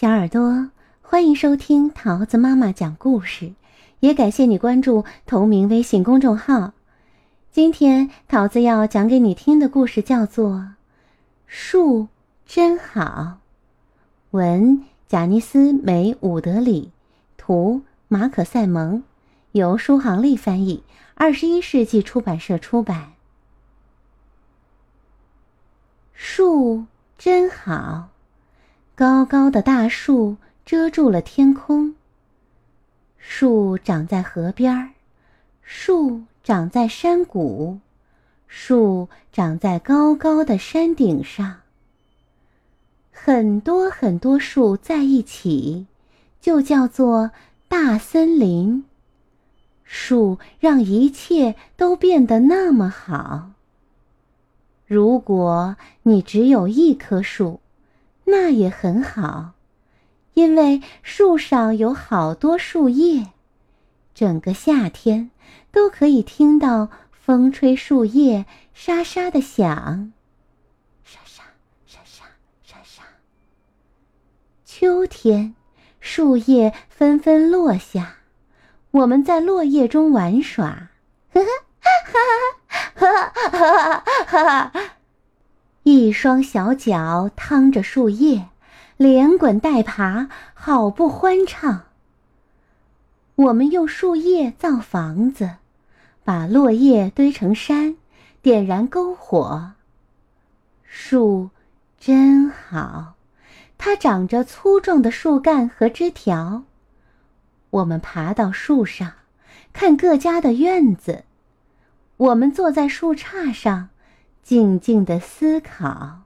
小耳朵，欢迎收听桃子妈妈讲故事，也感谢你关注同名微信公众号。今天桃子要讲给你听的故事叫做《树真好》，文贾尼斯·梅伍德里，图马可·塞蒙，由舒航丽翻译，二十一世纪出版社出版。树真好。高高的大树遮住了天空。树长在河边，树长在山谷，树长在高高的山顶上。很多很多树在一起，就叫做大森林。树让一切都变得那么好。如果你只有一棵树，那也很好，因为树上有好多树叶，整个夏天都可以听到风吹树叶沙沙的响，沙沙沙沙沙沙。秋天，树叶纷纷落下，我们在落叶中玩耍，呵呵，哈哈哈哈哈哈哈哈。一双小脚趟着树叶，连滚带爬，好不欢畅。我们用树叶造房子，把落叶堆成山，点燃篝火。树真好，它长着粗壮的树干和枝条。我们爬到树上，看各家的院子。我们坐在树杈上。静静的思考，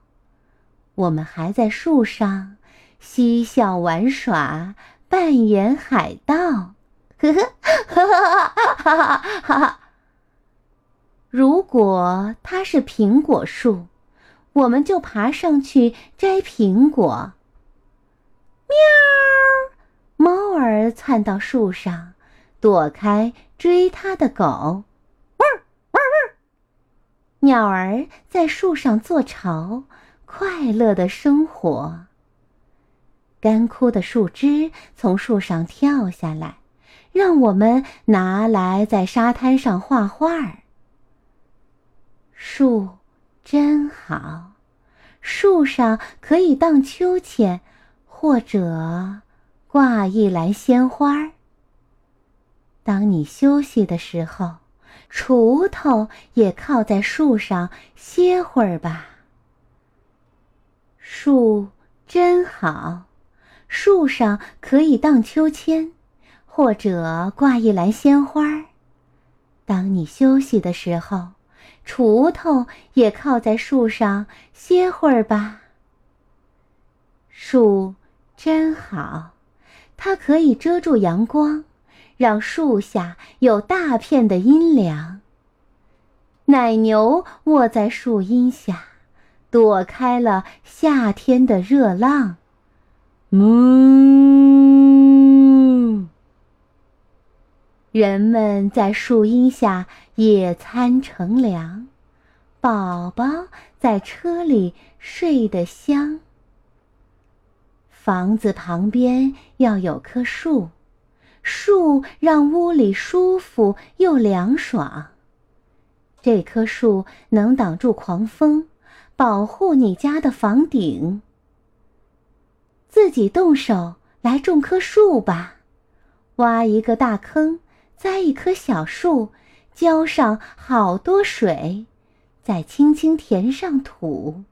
我们还在树上嬉笑玩耍，扮演海盗。呵呵，哈哈哈哈哈哈！如果它是苹果树，我们就爬上去摘苹果。喵！猫儿窜到树上，躲开追它的狗。鸟儿在树上做巢，快乐的生活。干枯的树枝从树上跳下来，让我们拿来在沙滩上画画儿。树真好，树上可以荡秋千，或者挂一篮鲜花。当你休息的时候。锄头也靠在树上歇会儿吧。树真好，树上可以荡秋千，或者挂一篮鲜花。当你休息的时候，锄头也靠在树上歇会儿吧。树真好，它可以遮住阳光。让树下有大片的阴凉。奶牛卧在树荫下，躲开了夏天的热浪。嗯！人们在树荫下野餐乘凉，宝宝在车里睡得香。房子旁边要有棵树。树让屋里舒服又凉爽。这棵树能挡住狂风，保护你家的房顶。自己动手来种棵树吧，挖一个大坑，栽一棵小树，浇上好多水，再轻轻填上土。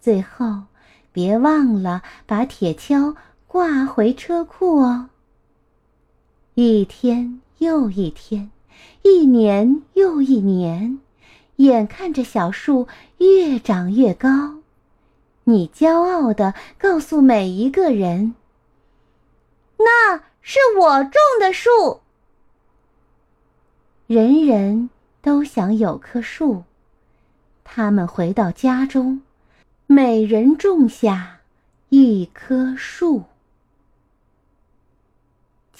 最后，别忘了把铁锹挂回车库哦。一天又一天，一年又一年，眼看着小树越长越高，你骄傲的告诉每一个人：“那是我种的树。”人人都想有棵树，他们回到家中，每人种下一棵树。